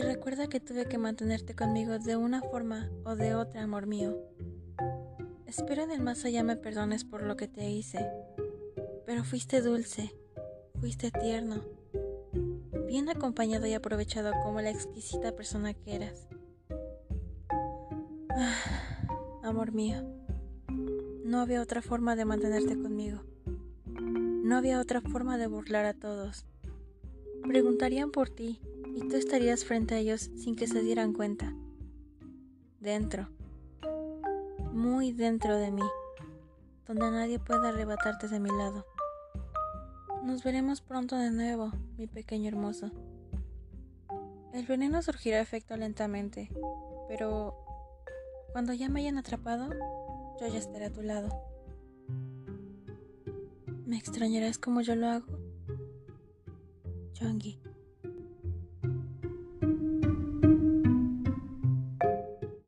Recuerda que tuve que mantenerte conmigo de una forma o de otra, amor mío. Espero en el más allá me perdones por lo que te hice, pero fuiste dulce, fuiste tierno, bien acompañado y aprovechado como la exquisita persona que eras. Ah, amor mío, no había otra forma de mantenerte conmigo. No había otra forma de burlar a todos. Preguntarían por ti y tú estarías frente a ellos sin que se dieran cuenta. Dentro, muy dentro de mí, donde nadie pueda arrebatarte de mi lado. Nos veremos pronto de nuevo, mi pequeño hermoso. El veneno surgirá efecto lentamente, pero cuando ya me hayan atrapado, yo ya estaré a tu lado. ¿Me extrañarás como yo lo hago? 향기